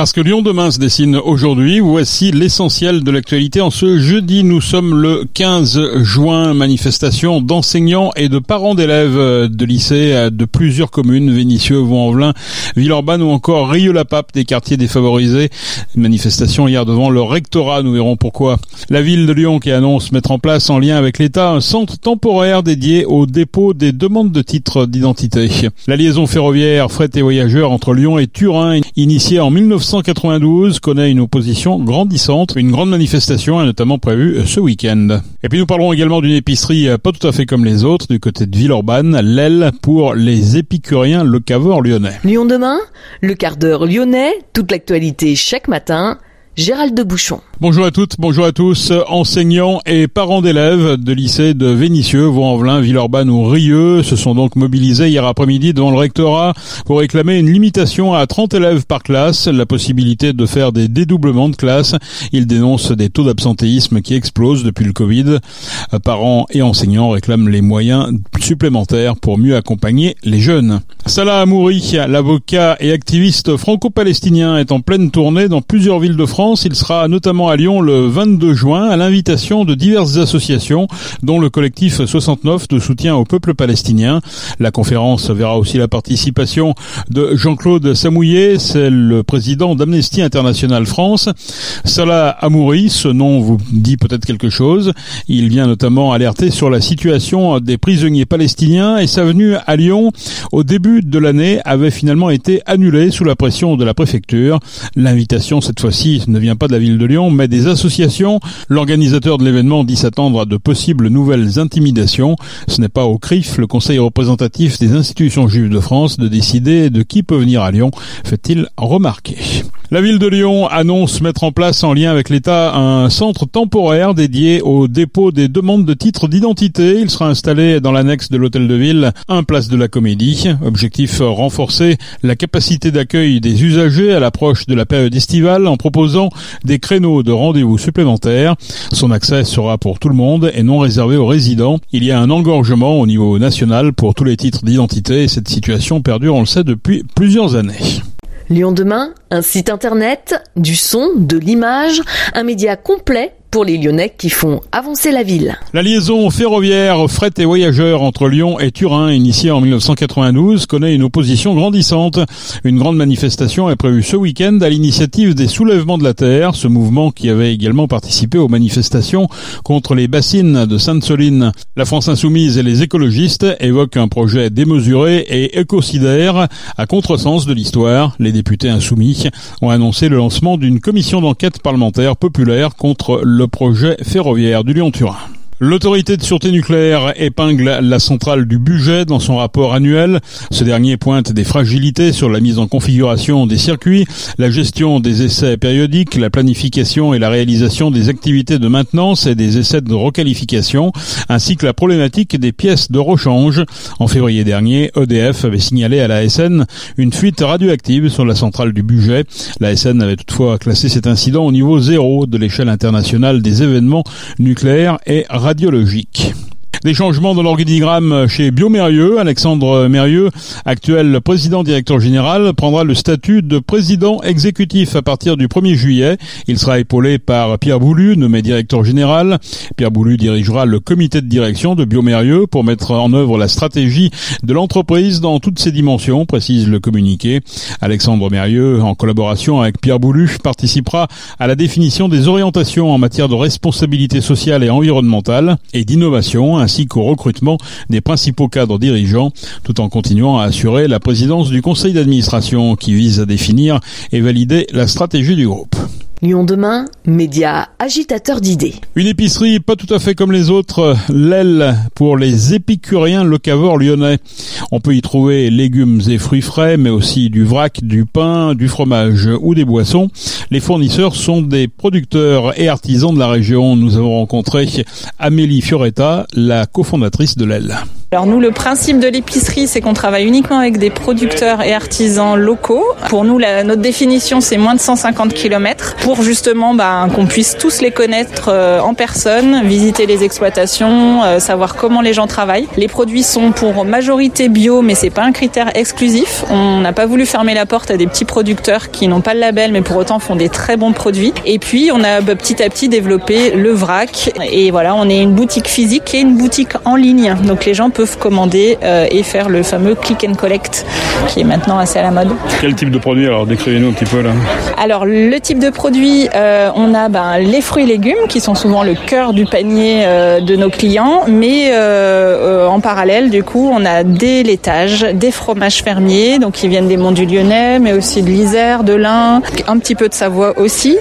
Parce que Lyon demain se dessine aujourd'hui, voici l'essentiel de l'actualité. En ce jeudi, nous sommes le 15 juin, manifestation d'enseignants et de parents d'élèves de lycées de plusieurs communes, Vénissieux, Vaux-en-Velin, Villeurbanne ou encore Rieux-la-Pape, des quartiers défavorisés. manifestation hier devant le rectorat, nous verrons pourquoi. La ville de Lyon qui annonce mettre en place en lien avec l'État un centre temporaire dédié au dépôt des demandes de titres d'identité. La liaison ferroviaire fret et voyageurs entre Lyon et Turin, initiée en 19 1992 connaît une opposition grandissante. Une grande manifestation est notamment prévue ce week-end. Et puis nous parlerons également d'une épicerie pas tout à fait comme les autres du côté de Villeurbanne, l'aile pour les épicuriens locavores lyonnais. Lyon demain, le quart d'heure lyonnais, toute l'actualité chaque matin. Gérald de Bouchon. Bonjour à toutes, bonjour à tous, enseignants et parents d'élèves de lycée de Vénissieux, Vaux-en-Velin, Villeurbanne ou Rieux se sont donc mobilisés hier après-midi devant le rectorat pour réclamer une limitation à 30 élèves par classe, la possibilité de faire des dédoublements de classe. Ils dénoncent des taux d'absentéisme qui explosent depuis le Covid. Parents et enseignants réclament les moyens supplémentaires pour mieux accompagner les jeunes. Salah Amouri, l'avocat et activiste franco-palestinien, est en pleine tournée dans plusieurs villes de France. Il sera notamment à Lyon le 22 juin à l'invitation de diverses associations, dont le collectif 69 de soutien au peuple palestinien. La conférence verra aussi la participation de Jean-Claude Samouillet, c'est le président d'Amnesty International France. Salah Amouri, ce nom vous dit peut-être quelque chose. Il vient notamment alerter sur la situation des prisonniers palestiniens et sa venue à Lyon au début de l'année avait finalement été annulée sous la pression de la préfecture. L'invitation cette fois-ci ne vient pas de la ville de Lyon, des associations. L'organisateur de l'événement dit s'attendre à de possibles nouvelles intimidations. Ce n'est pas au CRIF, le Conseil représentatif des institutions juives de France, de décider de qui peut venir à Lyon, fait-il remarquer. La ville de Lyon annonce mettre en place en lien avec l'État un centre temporaire dédié au dépôt des demandes de titres d'identité. Il sera installé dans l'annexe de l'hôtel de ville, un place de la Comédie. Objectif renforcer la capacité d'accueil des usagers à l'approche de la période estivale en proposant des créneaux de rendez-vous supplémentaires. Son accès sera pour tout le monde et non réservé aux résidents. Il y a un engorgement au niveau national pour tous les titres d'identité et cette situation perdure, on le sait, depuis plusieurs années. Lyon demain, un site internet, du son, de l'image, un média complet pour les Lyonnais qui font avancer la ville. La liaison ferroviaire fret et voyageurs entre Lyon et Turin, initiée en 1992, connaît une opposition grandissante. Une grande manifestation est prévue ce week-end à l'initiative des soulèvements de la Terre, ce mouvement qui avait également participé aux manifestations contre les bassines de Sainte-Soline. La France insoumise et les écologistes évoquent un projet démesuré et écocidaire à contresens de l'histoire. Les députés insoumis ont annoncé le lancement d'une commission d'enquête parlementaire populaire contre le le projet ferroviaire du Lyon-Turin. L'autorité de sûreté nucléaire épingle la centrale du budget dans son rapport annuel. Ce dernier pointe des fragilités sur la mise en configuration des circuits, la gestion des essais périodiques, la planification et la réalisation des activités de maintenance et des essais de requalification, ainsi que la problématique des pièces de rechange. En février dernier, EDF avait signalé à la SN une fuite radioactive sur la centrale du budget. La SN avait toutefois classé cet incident au niveau zéro de l'échelle internationale des événements nucléaires et radioactifs radiologique. Des changements dans l'organigramme chez Biomérieux. Alexandre Mérieux, actuel président directeur général, prendra le statut de président exécutif à partir du 1er juillet. Il sera épaulé par Pierre Boulu, nommé directeur général. Pierre Boulu dirigera le comité de direction de Biomérieux pour mettre en œuvre la stratégie de l'entreprise dans toutes ses dimensions, précise le communiqué. Alexandre Mérieux, en collaboration avec Pierre Boulu, participera à la définition des orientations en matière de responsabilité sociale et environnementale et d'innovation ainsi qu'au recrutement des principaux cadres dirigeants, tout en continuant à assurer la présidence du conseil d'administration qui vise à définir et valider la stratégie du groupe. Lyon demain, média agitateur d'idées. Une épicerie pas tout à fait comme les autres, l'aile pour les épicuriens locavores lyonnais. On peut y trouver légumes et fruits frais, mais aussi du vrac, du pain, du fromage ou des boissons. Les fournisseurs sont des producteurs et artisans de la région. Nous avons rencontré Amélie Fioretta, la cofondatrice de l'aile. Alors nous, le principe de l'épicerie, c'est qu'on travaille uniquement avec des producteurs et artisans locaux. Pour nous, la, notre définition, c'est moins de 150 km pour justement bah, qu'on puisse tous les connaître euh, en personne, visiter les exploitations, euh, savoir comment les gens travaillent. Les produits sont pour majorité bio, mais c'est pas un critère exclusif. On n'a pas voulu fermer la porte à des petits producteurs qui n'ont pas le label, mais pour autant font des très bons produits. Et puis, on a bah, petit à petit développé le vrac. Et voilà, on est une boutique physique et une boutique en ligne. Donc les gens peuvent commander euh, et faire le fameux click and collect qui est maintenant assez à la mode. Quel type de produit Alors décrivez-nous un petit peu là. Alors le type de produit, euh, on a ben, les fruits et légumes qui sont souvent le cœur du panier euh, de nos clients, mais euh, en parallèle du coup on a des laitages, des fromages fermiers, donc qui viennent des monts du Lyonnais, mais aussi de l'Isère, de l'Ain, un petit peu de Savoie aussi.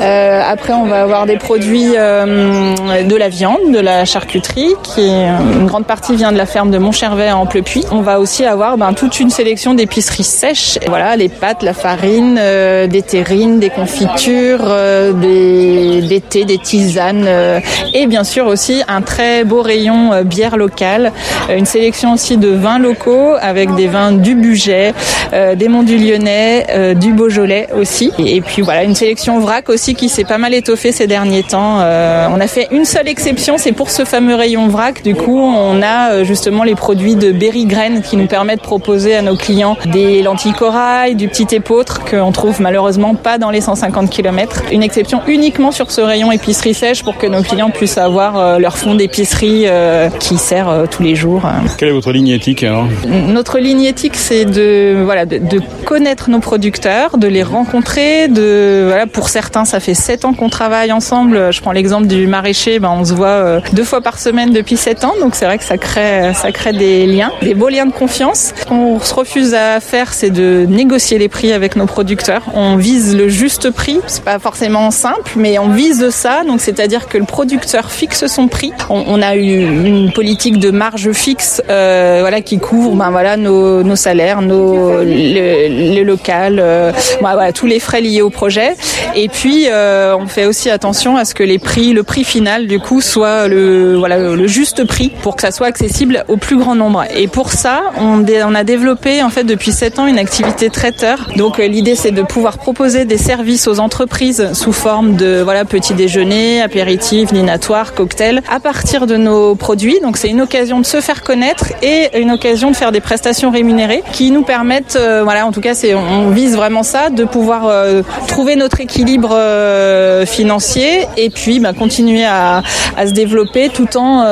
après on va avoir des produits de la viande, de la charcuterie, qui une grande partie vient de la ferme de Montchervet en Pleupuis. On va aussi avoir ben, toute une sélection d'épiceries sèches, voilà les pâtes, la farine, des terrines, des confitures, euh, des, des, thés, des tisanes euh, et bien sûr aussi un très beau rayon euh, bière locale, une sélection aussi de vins locaux avec des vins du budget, des Monts du Lyonnais, du Beaujolais aussi et, puis voilà une sélection vrac aussi qui s'est pas mal étoffée ces derniers temps. on a fait une seule exception, c'est pour ce fameux rayon vrac. Du coup, on a justement les produits de Berry Grain qui nous permettent de proposer à nos clients des lentilles corail, du petit épeautre qu'on trouve malheureusement pas dans les 150 km. Une exception uniquement sur ce rayon épicerie sèche pour que nos clients puissent avoir euh, leur fond d'épicerie euh, qui sert euh, tous les jours. Quelle est votre ligne éthique alors Notre ligne éthique, c'est de voilà de, de, connaître nos producteurs, de les rencontrer. De voilà pour certains, ça fait 7 ans qu'on travaille ensemble. Je prends l'exemple du maraîcher, ben, on se voit deux fois par semaine depuis 7 ans, donc c'est vrai que ça crée ça crée des liens, des beaux liens de confiance. Ce qu'on se refuse à faire, c'est de négocier les prix avec nos producteurs on vise le juste prix. C'est pas forcément simple, mais on vise ça. Donc, c'est-à-dire que le producteur fixe son prix. On, a eu une politique de marge fixe, euh, voilà, qui couvre, ben voilà, nos, nos salaires, nos le, local, euh, voilà, tous les frais liés au projet. Et puis, euh, on fait aussi attention à ce que les prix, le prix final, du coup, soit le voilà le juste prix pour que ça soit accessible au plus grand nombre. Et pour ça, on, a développé en fait depuis 7 ans une activité traiteur. Donc, l'idée c'est de pouvoir proposer des services aux entreprises sous forme de voilà petit déjeuner, apéritif, dînatoire, cocktail à partir de nos produits. Donc c'est une occasion de se faire connaître et une occasion de faire des prestations rémunérées qui nous permettent euh, voilà en tout cas c'est on vise vraiment ça de pouvoir euh, trouver notre équilibre euh, financier et puis bah, continuer à, se développer tout en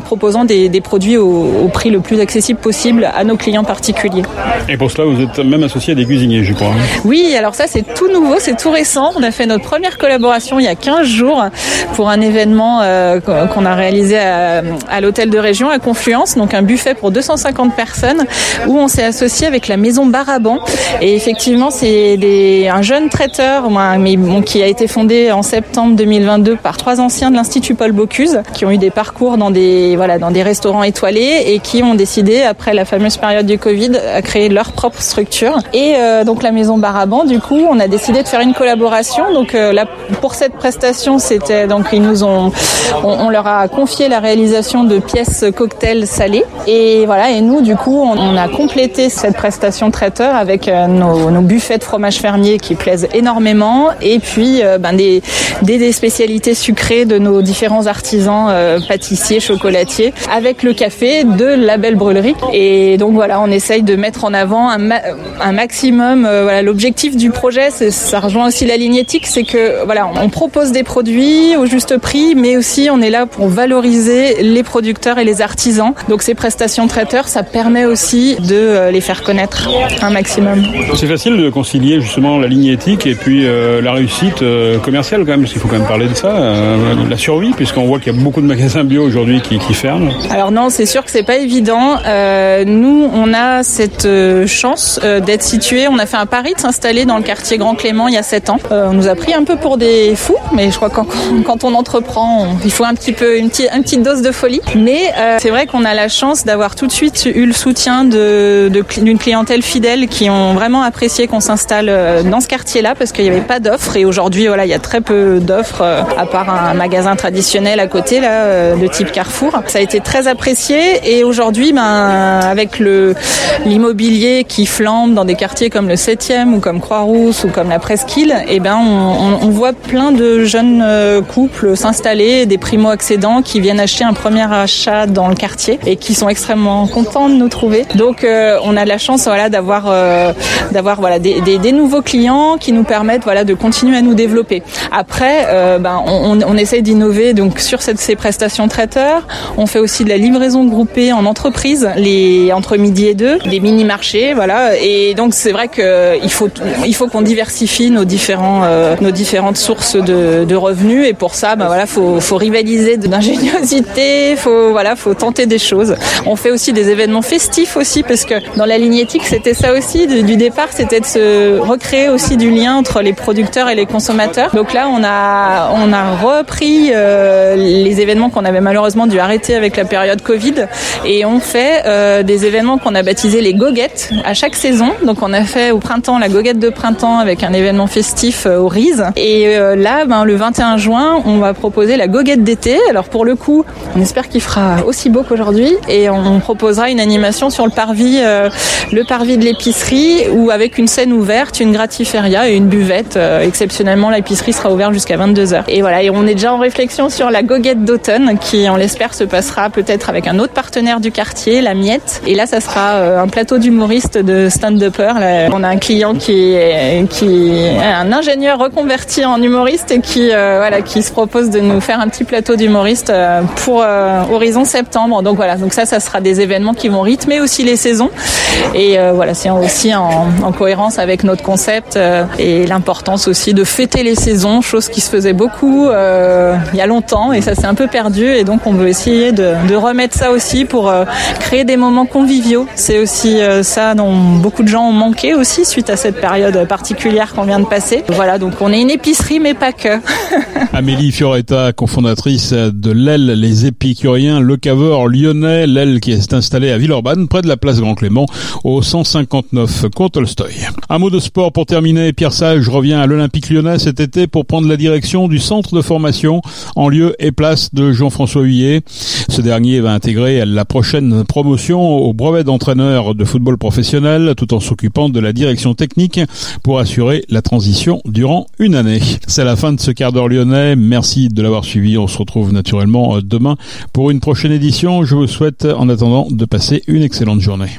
proposant des produits au, au, prix le plus accessible possible à nos clients particuliers. Et pour cela vous êtes même associé à des cuisiniers je crois. Oui alors ça, c'est tout nouveau, c'est tout récent. On a fait notre première collaboration il y a 15 jours pour un événement euh, qu'on a réalisé à, l'hôtel de région à Confluence, donc un buffet pour 250 personnes où on s'est associé avec la maison Baraban. Et effectivement, c'est un jeune traiteur mais, qui a été fondé en septembre 2022 par trois anciens de l'Institut Paul Bocuse qui ont eu des parcours dans des, voilà, dans des restaurants étoilés et qui ont décidé, après la fameuse période du Covid, à créer leur propre structure. Et euh, donc la maison Baraban, du coup, on a décidé de faire une collaboration. Donc euh, là, pour cette prestation, c'était donc ils nous ont, on, leur a confié la réalisation de pièces cocktails salées. Et voilà, et nous, du coup, on, a complété cette prestation traiteur avec euh, nos, buffets de fromage fermier qui plaisent énormément, et puis ben, des, des, spécialités sucrées de nos différents artisans pâtissiers, chocolatiers, avec le café de la belle brûlerie. Et donc voilà, on essaye de mettre en avant un, un maximum. voilà, l'objectif du projet, ça rejoint aussi la ligne éthique, c'est que voilà, on propose des produits au juste prix, mais aussi on est là pour valoriser les producteurs et les artisans. Donc ces prestations traiteurs, ça permet aussi de euh, les faire connaître un maximum. C'est facile de concilier justement la ligne éthique et puis euh, la réussite euh, commerciale quand même, parce qu'il faut quand même parler de ça, la survie, puisqu'on voit qu'il y a beaucoup de magasins bio aujourd'hui qui, qui, ferment. Alors non, c'est sûr que c'est pas évident. nous, on a cette chance d'être situé, on a fait un pari de s'installer dans le quartier Grand Clément il y a 7 ans. Euh, on nous a pris un peu pour des fous, mais je crois que quand, on entreprend, il faut un petit peu une, petite, dose de folie. Mais euh, c'est vrai qu'on a la chance d'avoir tout de suite eu le soutien de, d'une clientèle fidèle qui ont vraiment apprécié qu'on s'installe euh, dans ce quartier-là parce qu'il n'y avait pas d'offres et aujourd'hui voilà il y a très peu d'offres à part un magasin traditionnel à côté là de type Carrefour. Ça a été très apprécié Et aujourd'hui, ben, avec l'immobilier qui flambe dans des quartiers comme le 7e ou comme Croix-Rousse ou comme la Presqu'île, eh ben, on, voit plein de jeunes euh, couples s'installer, des primo-accédants qui viennent acheter un premier achat dans le quartier et qui sont extrêmement contents de nous trouver. Donc, euh, on a la chance, voilà, d'avoir euh, voilà des, nouveaux clients qui nous permettent voilà de continuer à nous développer. Après, ben, on, essaye d'innover sur ces prestations traiteurs. On fait aussi de la livraison groupée en entreprise, les entre midi et deux, des mini marchés, voilà. Et donc c'est vrai que il faut il faut qu'on diversifie nos différents euh, nos différentes sources de, revenus et pour ça, ben voilà, faut faut rivaliser d'ingéniosité, faut voilà, faut tenter des choses. On fait aussi des événements festifs aussi parce que dans la ligne éthique, c'était ça aussi du, du départ, c'était de se recréer aussi du lien entre les producteurs et les consommateurs. Donc là, on a on a repris euh, les événements qu'on avait malheureusement dû arrêter avec la période Covid et on fait euh, des événements qu'on a baptisés les goguettes à chaque saison. Donc on a fait au printemps la goguette de printemps avec un événement festif euh, au Riz. Et euh, là, ben, le 21 juin, on va proposer la goguette d'été. Alors pour le coup, on espère qu'il fera aussi beau qu'aujourd'hui et on proposera une animation sur le parvis, le parvis de l'épicerie où avec une scène ouverte, une gratiféria et une buvette. exceptionnellement, l'épicerie sera ouverte jusqu'à 22 h Et voilà, et on est déjà en réflexion sur la goguette d'automne qui, on l'espère, se passera peut-être avec un autre partenaire du quartier, la Miette. Et là, ça sera euh, un plateau d'humoristes de stand-upper. On a un client qui est, qui un ingénieur reconverti en humoriste et qui, euh, voilà, qui se propose de nous faire un petit plateau d'humoristes euh, pour horizon septembre. Donc voilà, donc ça, ça sera des événements qui vont rythmer aussi les saisons. Et voilà, c'est aussi en, en, cohérence avec notre concept et l'importance aussi de fêter les saisons, chose qui se faisait beaucoup il y a longtemps et ça s'est un peu perdu. Et donc on veut essayer de remettre ça aussi pour créer des moments conviviaux. C'est aussi euh, ça dont beaucoup de gens ont manqué aussi suite à cette période particulière qu'on vient de passer. Voilà, donc on est une épicerie mais pas que. Amélie Fioretta, cofondatrice de l'aile Les Épicuriens, le caveur lyonnais, l'aile qui est installée à Villeurbanne, près de la place Grand Clément, au 159 cours Tolstoy. Un mot de sport pour terminer. Pierre Sage revient à l'Olympique lyonnais cet été pour prendre la direction du centre de formation en lieu et place de Jean-François Huyet. Ce dernier va intégrer la prochaine promotion au brevet d'entraîneur de football professionnel tout en s'occupant de la direction technique pour assurer la transition durant une année. C'est la fin de ce quart d'heure lyonnais. Merci de l'avoir suivi. On se retrouve naturellement demain pour une prochaine édition. Je vous souhaite en attendant de passer une excellente journée.